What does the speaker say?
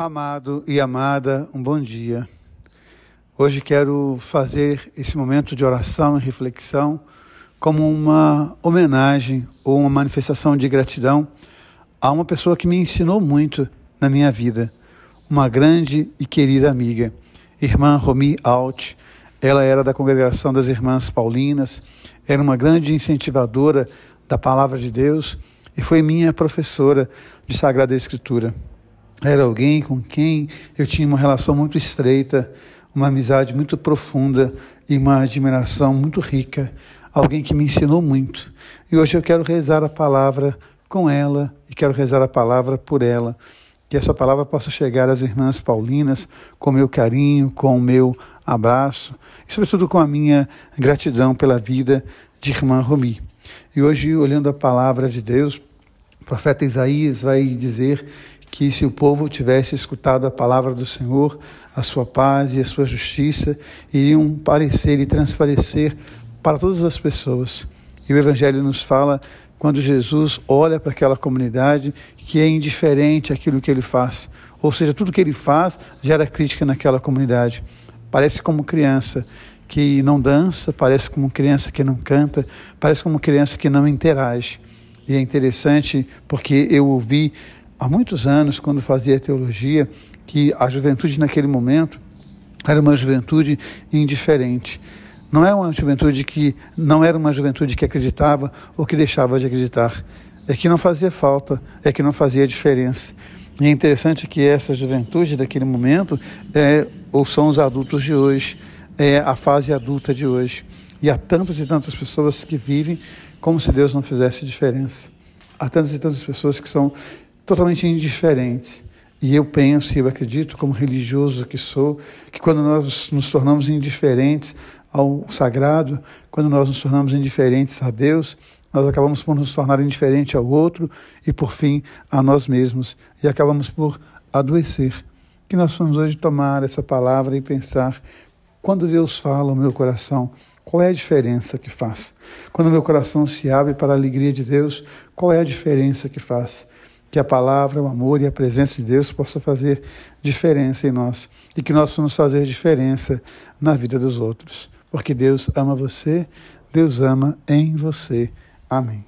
Amado e amada, um bom dia. Hoje quero fazer esse momento de oração e reflexão como uma homenagem ou uma manifestação de gratidão a uma pessoa que me ensinou muito na minha vida, uma grande e querida amiga, irmã Romi Alt. Ela era da congregação das Irmãs Paulinas, era uma grande incentivadora da palavra de Deus e foi minha professora de Sagrada Escritura. Era alguém com quem eu tinha uma relação muito estreita, uma amizade muito profunda e uma admiração muito rica. Alguém que me ensinou muito. E hoje eu quero rezar a palavra com ela e quero rezar a palavra por ela. Que essa palavra possa chegar às irmãs paulinas com meu carinho, com o meu abraço e, sobretudo, com a minha gratidão pela vida de irmã Romi. E hoje, olhando a palavra de Deus, o profeta Isaías vai dizer que se o povo tivesse escutado a palavra do Senhor, a sua paz e a sua justiça iriam parecer e transparecer para todas as pessoas. E o Evangelho nos fala quando Jesus olha para aquela comunidade que é indiferente àquilo que ele faz. Ou seja, tudo que ele faz gera crítica naquela comunidade. Parece como criança que não dança, parece como criança que não canta, parece como criança que não interage. E é interessante porque eu ouvi há muitos anos, quando fazia teologia, que a juventude naquele momento era uma juventude indiferente. Não é uma juventude que não era uma juventude que acreditava ou que deixava de acreditar. É que não fazia falta, é que não fazia diferença. E é interessante que essa juventude daquele momento é, ou são os adultos de hoje, é a fase adulta de hoje. E há tantas e tantas pessoas que vivem como se Deus não fizesse diferença. Há tantas e tantas pessoas que são totalmente indiferentes. E eu penso, e eu acredito, como religioso que sou, que quando nós nos tornamos indiferentes ao sagrado, quando nós nos tornamos indiferentes a Deus, nós acabamos por nos tornar indiferente ao outro e, por fim, a nós mesmos, e acabamos por adoecer. Que nós vamos hoje tomar essa palavra e pensar: quando Deus fala ao meu coração, qual é a diferença que faz? Quando meu coração se abre para a alegria de Deus, qual é a diferença que faz? Que a palavra, o amor e a presença de Deus possa fazer diferença em nós e que nós possamos fazer diferença na vida dos outros. Porque Deus ama você, Deus ama em você. Amém.